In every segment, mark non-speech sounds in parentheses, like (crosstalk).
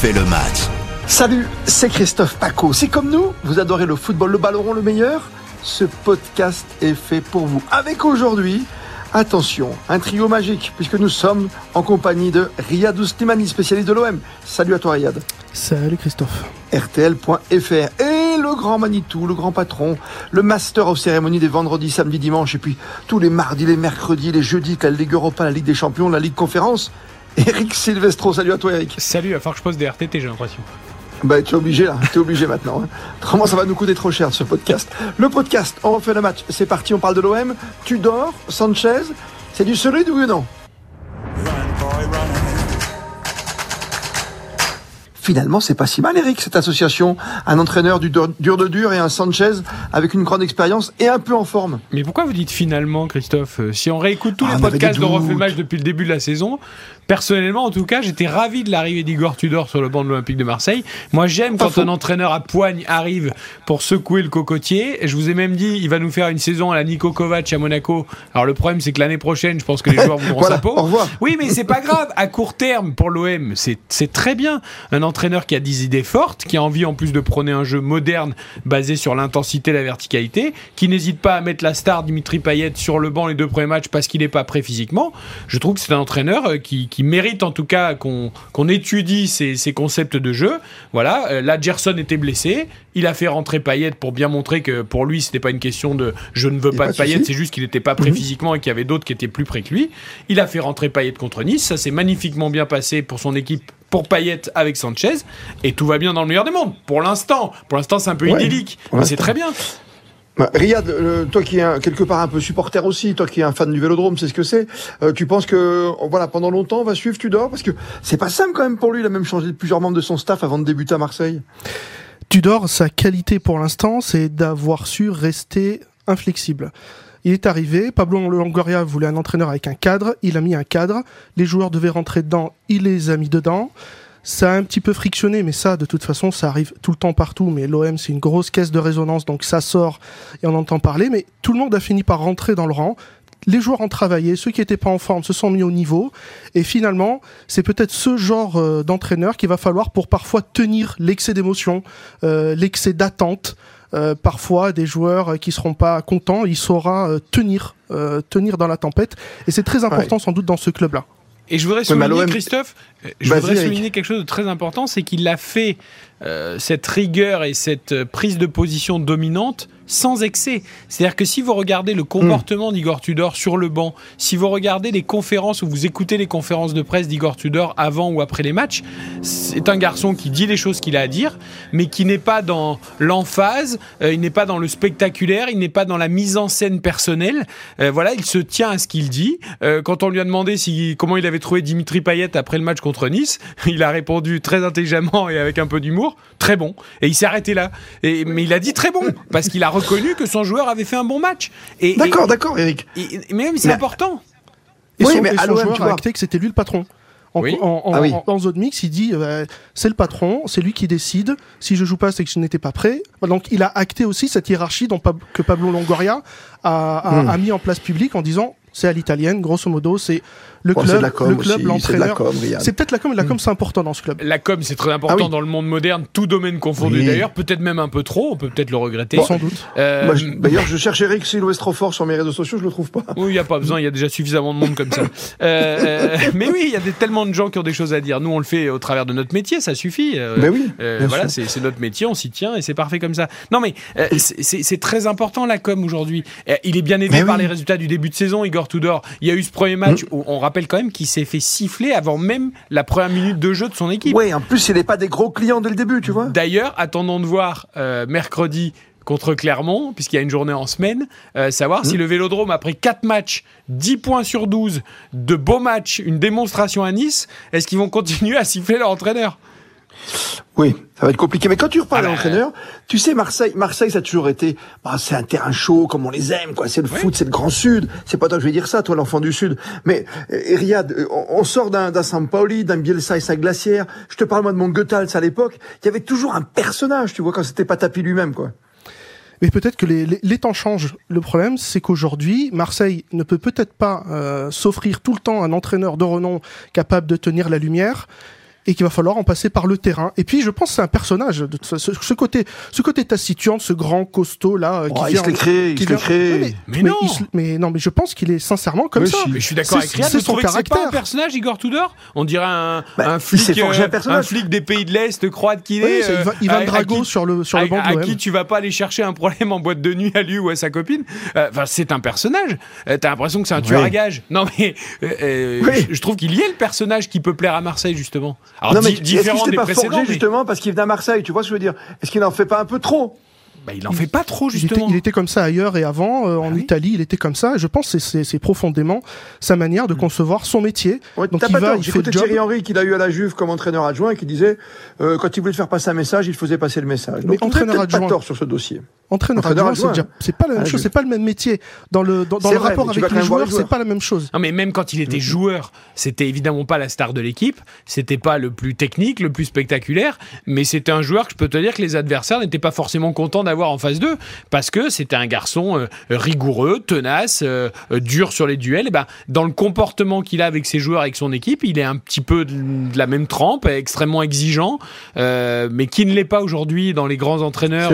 fait le match. Salut, c'est Christophe Paco. C'est comme nous, vous adorez le football, le ballon rond, le meilleur Ce podcast est fait pour vous. Avec aujourd'hui, attention, un trio magique, puisque nous sommes en compagnie de Riyad Ouslimani, spécialiste de l'OM. Salut à toi Riyad. Salut Christophe. RTL.fr. Et le grand Manitou, le grand patron, le master of cérémonie des vendredis, samedis, dimanches, et puis tous les mardis, les mercredis, les jeudis, la Ligue Europa, la Ligue des Champions, la Ligue Conférence. Eric Silvestro, salut à toi Eric. Salut, il va falloir que je pose des RTT, j'ai l'impression. Bah, tu es obligé là, tu es obligé maintenant. Comment ça va nous coûter trop cher ce podcast? Le podcast, on refait le match, c'est parti, on parle de l'OM. Tudor, Sanchez, c'est du solide ou non? Finalement, c'est pas si mal, Eric, cette association. Un entraîneur du dur de dur et un Sanchez avec une grande expérience et un peu en forme. Mais pourquoi vous dites finalement, Christophe Si on réécoute tous ah, les podcasts de Refait Match depuis le début de la saison, personnellement, en tout cas, j'étais ravi de l'arrivée d'Igor Tudor sur le banc de l'Olympique de Marseille. Moi, j'aime quand un entraîneur à poigne arrive pour secouer le cocotier. Je vous ai même dit, il va nous faire une saison à la Nico Kovac à Monaco. Alors, le problème, c'est que l'année prochaine, je pense que les joueurs (laughs) voudront sa peau. Oui, mais c'est pas grave. À court terme, pour l'OM, c'est très bien. Un entraîneur qui a des idées fortes, qui a envie en plus de prôner un jeu moderne basé sur l'intensité et la verticalité, qui n'hésite pas à mettre la star Dimitri Payet sur le banc les deux premiers matchs parce qu'il n'est pas prêt physiquement. Je trouve que c'est un entraîneur euh, qui, mérite en tout cas qu'on étudie ses, concepts de jeu. Voilà, euh, là Gerson était blessé, il a fait rentrer Payet pour bien montrer que pour lui c'était pas une question de je ne veux pas, de Payet, c'est juste qu'il n'était pas prêt mhm. physiquement et qu'il y avait d'autres qui étaient plus près que lui. Il a fait rentrer Payet contre Nice, ça s'est magnifiquement bien passé pour son équipe pour Payet avec Sanchez et tout va bien dans le meilleur des mondes pour l'instant. Pour l'instant, c'est un peu idyllique, mais c'est très bien. Bah, Riyad, euh, toi qui es quelque part un peu supporter aussi, toi qui es un fan du Vélodrome, c'est ce que c'est. Euh, tu penses que voilà pendant longtemps on va suivre Tudor? Parce que c'est pas simple quand même pour lui. Il a même changé plusieurs membres de son staff avant de débuter à Marseille. Tudor, sa qualité pour l'instant, c'est d'avoir su rester inflexible. Il est arrivé, Pablo Longoria voulait un entraîneur avec un cadre, il a mis un cadre, les joueurs devaient rentrer dedans, il les a mis dedans. Ça a un petit peu frictionné, mais ça, de toute façon, ça arrive tout le temps partout. Mais l'OM, c'est une grosse caisse de résonance, donc ça sort et on entend parler. Mais tout le monde a fini par rentrer dans le rang les joueurs ont travaillé, ceux qui n'étaient pas en forme se sont mis au niveau, et finalement, c'est peut-être ce genre euh, d'entraîneur qu'il va falloir pour parfois tenir l'excès d'émotion, euh, l'excès d'attente, euh, parfois des joueurs qui seront pas contents, il saura euh, tenir, euh, tenir dans la tempête. Et c'est très important sans doute dans ce club-là. Et je voudrais souligner, Christophe, je voudrais souligner quelque chose de très important, c'est qu'il a fait cette rigueur et cette prise de position dominante sans excès. C'est-à-dire que si vous regardez le comportement d'Igor Tudor sur le banc, si vous regardez les conférences ou vous écoutez les conférences de presse d'Igor Tudor avant ou après les matchs, c'est un garçon qui dit les choses qu'il a à dire, mais qui n'est pas dans l'emphase, euh, il n'est pas dans le spectaculaire, il n'est pas dans la mise en scène personnelle. Euh, voilà, il se tient à ce qu'il dit. Euh, quand on lui a demandé comment il avait trouvé Dimitri Payet après le match contre Nice, (laughs) il a répondu très intelligemment et avec un peu d'humour, très bon. Et il s'est arrêté là. Mais il a dit très bon, parce qu'il a reconnu que son joueur avait fait un bon match. D'accord, d'accord, Eric. mais même c'est important. Et oui, son, mais et son joueur a acté que c'était lui le patron. En, en, ah zone mix, il dit euh, c'est le patron, c'est lui qui décide. Si je joue pas, c'est que je n'étais pas prêt. Donc il a acté aussi cette hiérarchie dont, que Pablo Longoria a, a, hmm. mis en place public en disant c'est à l'italienne, grosso modo, c'est le club, le club, l'entraîneur. C'est peut-être la com, la com c'est important dans ce club. La com c'est très important ah dans le monde moderne, tout domaine confondu d'ailleurs, peut-être même un peu trop, on peut peut-être le regretter. Sans doute. Euh, D'ailleurs, je cherche Eric trop fort sur mes réseaux sociaux, je le trouve pas. Oui, il n'y a pas besoin, il y a déjà suffisamment de monde comme ça. (laughs) Euh, euh, mais oui, il y a des, tellement de gens qui ont des choses à dire. Nous, on le fait au travers de notre métier, ça suffit. Euh, mais oui. voilà, c'est notre métier, on s'y tient et c'est parfait comme ça. Non, mais c'est très important la com aujourd'hui. Il est bien aidé par les résultats du début de saison, Igor Tudor. Il y a eu ce premier match mm. où on rappelle quand même qu'il s'est fait siffler avant même la première minute de jeu de son équipe. Oui, en plus, il n'est pas des gros clients dès le début, tu vois. D'ailleurs, attendons de voir euh, mercredi contre Clermont, puisqu'il y a une journée en semaine, euh, savoir si mmh. le Vélodrome, après 4 matchs, 10 points sur 12, de beaux matchs, une démonstration à Nice, est-ce qu'ils vont continuer à siffler leur entraîneur? Oui, ça va être compliqué. Mais quand tu reparles ah bah, l'entraîneur, tu sais, Marseille, Marseille, ça a toujours été, bah, c'est un terrain chaud, comme on les aime, quoi. C'est le foot, c'est le grand sud. C'est pas toi que je vais dire ça, toi, l'enfant du sud. Mais, euh, Riyad, euh, on, sort d'un, d'un Sampaoli, d'un Bielsa et sa glacière. Je te parle, moi, de mon Goethals à l'époque. Il y avait toujours un personnage, tu vois, quand c'était pas tapis lui-même, quoi. Mais peut-être que les, les, temps changent. Le problème, c'est qu'aujourd'hui, Marseille ne peut peut-être pas euh, s'offrir tout le temps un entraîneur de renom capable de tenir la lumière et qu'il va falloir en passer par le terrain. Et puis je pense que c'est un personnage, de, ce, ce, côté, ce côté taciturne, ce grand costaud là. Oh, qui il se créé, il se créé. Mais, non. mais, non, mais je pense qu'il est sincèrement comme ça. Mais je suis d'accord avec C'est son caractère. C'est pas un personnage, Igor Tudor. On dirait un, bah, un flic, euh, un, flic des pays de l'Est croate qu'il est. Euh, Ivan Drago sur le sur le banc À qui tu vas pas aller chercher un problème en boîte de nuit à lui ou à sa copine. Euh, enfin, c'est un personnage. T'as l'impression que c'est un tueur à gage. Non mais je trouve qu'il y est le personnage qui peut plaire à Marseille justement. Alors non, mais différent des pas précédents. justement parce qu'il vient à Marseille. Tu vois ce que je veux dire? Est-ce qu'il n'en fait pas un peu trop? Bah, il en fait pas trop justement. Il était, comme ça ailleurs et avant euh, en ah Italie, il était comme ça. Je pense que c'est profondément sa manière de mm. concevoir son métier. Donc il va, il fait Thierry Henry qu'il a eu à la Juve comme entraîneur adjoint qui disait euh, quand il voulait faire passer un message, il faisait passer le message. Donc, Mais entraîneur adjoint, pas tort sur ce dossier. Entraîneur, adjoint, c'est pas la même chose, c'est pas le même métier. Dans le dans, le rapport avec les joueurs, c'est pas la même chose. Non mais même quand il était mm. joueur, c'était évidemment pas la star de l'équipe, c'était pas le plus technique, le plus spectaculaire, mais c'était un joueur que je peux te dire que les adversaires n'étaient pas forcément contents d'avoir en face d'eux parce que c'était un garçon euh, rigoureux, tenace, euh, euh, dur sur les duels. Et ben, dans le comportement qu'il a avec ses joueurs, avec son équipe, il est un petit peu de, la même trempe, extrêmement exigeant, mais qui ne l'est pas aujourd'hui dans les grands entraîneurs,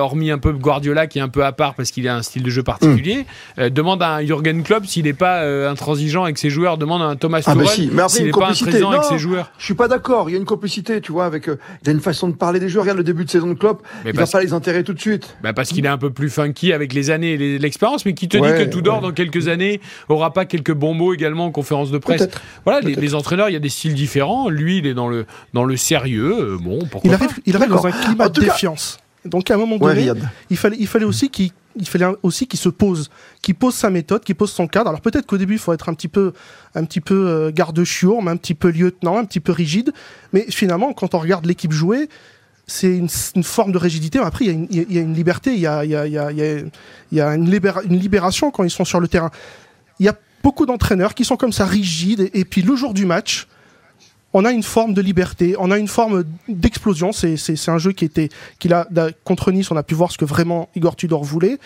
hormis un peu Guardiola qui est un peu à part parce qu'il a un style de jeu particulier. Mm. demande à un Jürgen Klopp s'il n'est pas intransigeant avec ses joueurs. Demande à un Thomas ah, Tuchel s'il n'est pas intransigeant avec ses joueurs. Je suis pas d'accord. Il y a une complicité, tu vois, avec. il y a une façon de parler des joueurs. Regarde le début de saison de Klopp. Mais il va pas les enterrer tout de suite. Bah parce qu'il est un peu plus funky avec les années et l'expérience, mais qui te dit que Tudor, dans quelques années, aura pas quelques bons mots également en conférence de presse. Voilà, les, entraîneurs, il y a des styles différents. Lui, il est dans le, dans le sérieux. Euh, bon, pourquoi il arrive, il arrive dans un climat de défiance. Donc à un moment donné, il fallait, il fallait aussi qu'il il fallait aussi qu'il se pose, qu'il pose sa méthode, qu'il pose son cadre. Alors peut-être qu'au début, il faut être un petit peu, un petit peu euh, garde-chiourme, un petit peu lieutenant, un petit peu rigide. Mais finalement, quand on regarde l'équipe jouer, c'est une, forme de rigidité. Après, il y, a une liberté, il y a, une, libération quand ils sont sur le terrain. Il y a beaucoup d'entraîneurs qui sont comme ça rigides, et, puis le jour du match, on a une forme de liberté, on a une forme d'explosion. C'est un jeu qui était, qu'il a contre Nice, on a pu voir ce que vraiment Igor Tudor voulait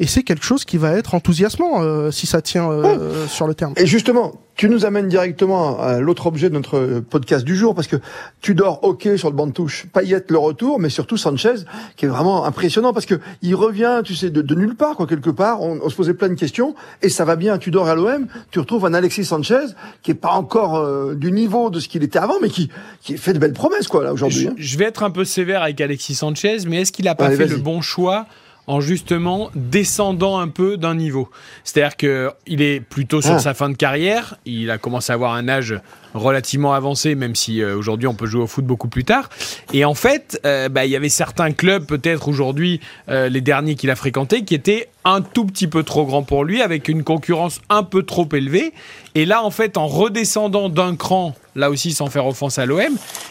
et c'est quelque chose qui va être enthousiasmant euh, si ça tient euh, sur le terme. Et justement, tu nous amènes directement à l'autre objet de notre podcast du jour, parce que tu dors ok sur le banc de touche, Payet le retour, mais surtout Sanchez, qui est vraiment impressionnant, parce que il revient, tu sais, de, nulle part, quoi, quelque part, on, se posait plein de questions, et ça va bien, tu dors à l'OM, tu retrouves un Alexis Sanchez, qui est pas encore euh, du niveau de ce qu'il était avant, mais qui, qui fait de belles promesses, quoi, là, aujourd'hui. Je, hein. je, vais être un peu sévère avec Alexis Sanchez, mais est-ce qu'il a pas fait le bon choix en justement descendant un peu d'un niveau. C'est-à-dire qu'il est plutôt sur ah. sa fin de carrière, il a commencé à avoir un âge relativement avancé, même si euh, aujourd'hui on peut jouer au foot beaucoup plus tard. Et en fait, euh, bah, il y avait certains clubs, peut-être aujourd'hui euh, les derniers qu'il a fréquentés, qui étaient un tout petit peu trop grands pour lui, avec une concurrence un peu trop élevée. Et là, en fait, en redescendant d'un cran, là aussi sans faire offense à l'OM,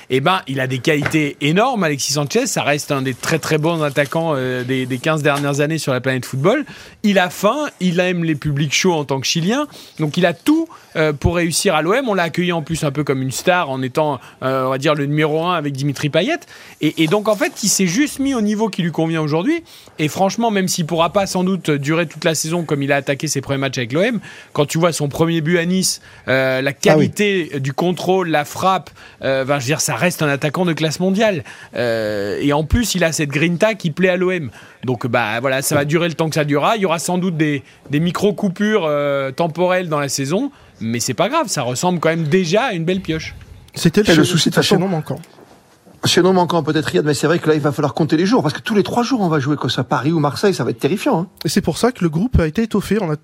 eh ben, il a des qualités énormes, Alexis Sanchez. Ça reste un des très très bons attaquants des, des 15 dernières années sur la planète football. Il a faim, il aime les publics chauds en tant que Chilien. Donc il a tout pour réussir à l'OM. On l'a accueilli en plus un peu comme une star en étant, euh, on va dire, le numéro un avec Dimitri Payet. Et, donc, en fait, il s'est juste mis au niveau qui lui convient aujourd'hui. Et franchement, même s'il pourra pas sans doute durer toute la saison comme il a attaqué ses premiers matchs avec l'OM, quand tu vois son premier but à Nice, euh, la qualité ah du contrôle, la frappe, euh, je veux dire, ça reste un attaquant de classe mondiale. et en plus, il a cette grinta qui plaît à l'OM. Donc bah voilà, ça va durer le temps que ça durera. Il y aura sans doute des, des micro-coupures temporelles dans la saison mais c'est pas grave, ça ressemble quand même déjà à une belle pioche. C'était le, souci de façon non manquant. Chez non manquant peut-être Riyad, mais c'est vrai que là il va falloir compter les jours parce que tous les trois jours on va jouer que ça Paris ou Marseille, ça va être terrifiant. Hein. Et c'est pour ça que le groupe a été étoffé. On a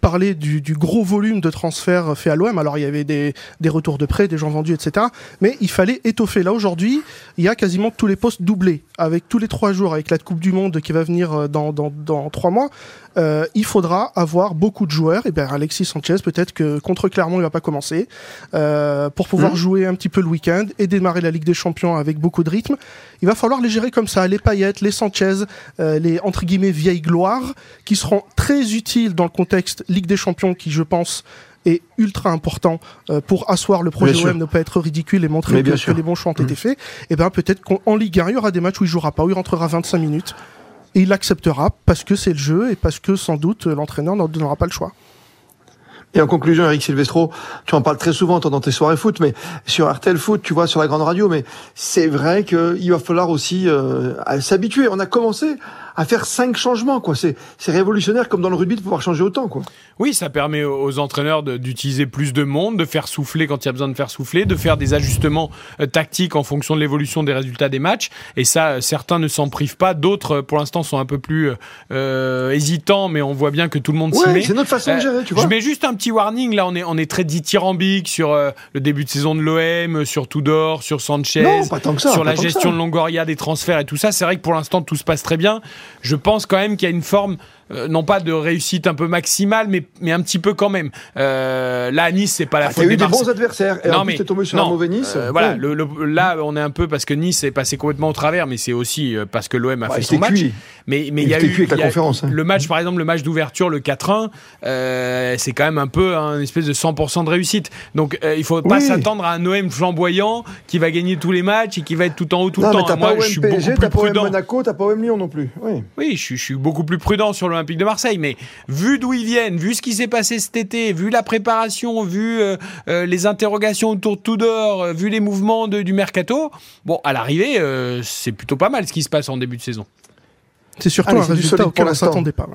parler du, gros volume de transferts fait à l'OM. Alors il y avait des, retours de prêt, des gens vendus, etc. Mais il fallait étoffer. Là aujourd'hui, il y a quasiment tous les postes doublés. Avec tous les trois jours, avec la Coupe du Monde qui va venir euh, dans, dans, trois mois, euh, il faudra avoir beaucoup de joueurs. Et bien Alexis Sanchez, peut-être que contre Clermont, il va pas commencer euh, pour pouvoir mmh. jouer un petit peu le week-end et démarrer la Ligue des Champions avec beaucoup de rythme. Il va falloir les gérer comme ça, les paillettes, les Sanchez, les entre guillemets vieilles gloires, qui seront très utiles dans le contexte Ligue des Champions qui, je pense, est ultra important euh, pour asseoir le projet OM, ne pas être ridicule et montrer que, les bons choix ont été mmh. faits, et eh bien peut-être qu'en Ligue 1, il y aura des matchs où il jouera pas, où il rentrera 25 minutes, et il acceptera parce que c'est le jeu et parce que sans doute l'entraîneur n'en donnera pas le choix. Et en conclusion, Eric Silvestro, tu en parles très souvent dans tes soirées foot, mais sur RTL Foot, tu vois, sur la grande radio, mais c'est vrai qu'il va falloir aussi euh, s'habituer. On a commencé à faire cinq changements, quoi. C'est, révolutionnaire comme dans le rugby de pouvoir changer autant, quoi. Oui, ça permet aux entraîneurs d'utiliser plus de monde, de faire souffler quand il y a besoin de faire souffler, de faire des ajustements euh, tactiques en fonction de l'évolution des résultats des matchs. Et ça, euh, certains ne s'en privent pas, d'autres, pour l'instant, sont un peu plus euh, hésitants, mais on voit bien que tout le monde s'y met. C'est notre façon de gérer, tu vois. Je mets juste un petit warning. Là, on est, on est très dithyrambique sur le début de saison de l'OM, sur Tudor, sur Sanchez, sur la gestion de Longoria, des transferts et tout ça. C'est vrai que pour l'instant, tout se passe très bien je pense quand même qu'il y a une forme euh, non pas de réussite un peu maximale, mais, mais un petit peu quand même. Euh, là, à Nice, c'est pas la ah, faute. Il y a eu des bons adversaires. Et non, en mais tombé sur un mauvais Nice. Euh, voilà, le, là, on est un peu parce que Nice est passé complètement au travers, mais c'est aussi euh, parce que l'OM a fait son match. Mais mais il y a eu la conférence, hein. le match, par exemple, le match d'ouverture, le 4-1, c'est quand même un peu un espèce de 100% de réussite. Donc, il faut pas s'attendre à un OM flamboyant qui va gagner tous les matchs et qui va être tout en haut tout le temps. Moi, je suis beaucoup plus prudent. Pas Monaco, t'as pas OM Lyon non plus. Oui, oui je, je suis beaucoup plus prudent sur l'Olympique de Marseille, mais vu d'où ils viennent, vu ce qui s'est passé cet été, vu la préparation, vu euh, euh, les interrogations autour de Tudor, euh, vu les mouvements du mercato, bon, à l'arrivée, c'est plutôt pas mal ce qui se passe en début de saison. C'est surtout un résultat auquel on s'attendait pas.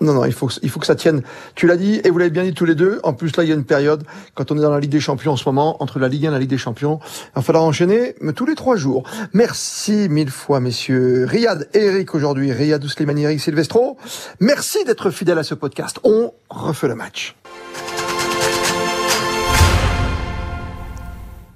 Non, non, il faut, il faut que ça tienne. Tu l'as dit, et vous l'avez bien dit tous les deux. En plus, là, il y a une période, quand on est dans la Ligue des Champions en ce moment, entre la Ligue 1 et la Ligue des Champions, il va falloir enchaîner mais tous les trois jours. Merci mille fois, messieurs. Riyad Eric aujourd'hui. Riyad Ouslimani, Eric Silvestro. Merci d'être fidèle à ce podcast. On refait le match.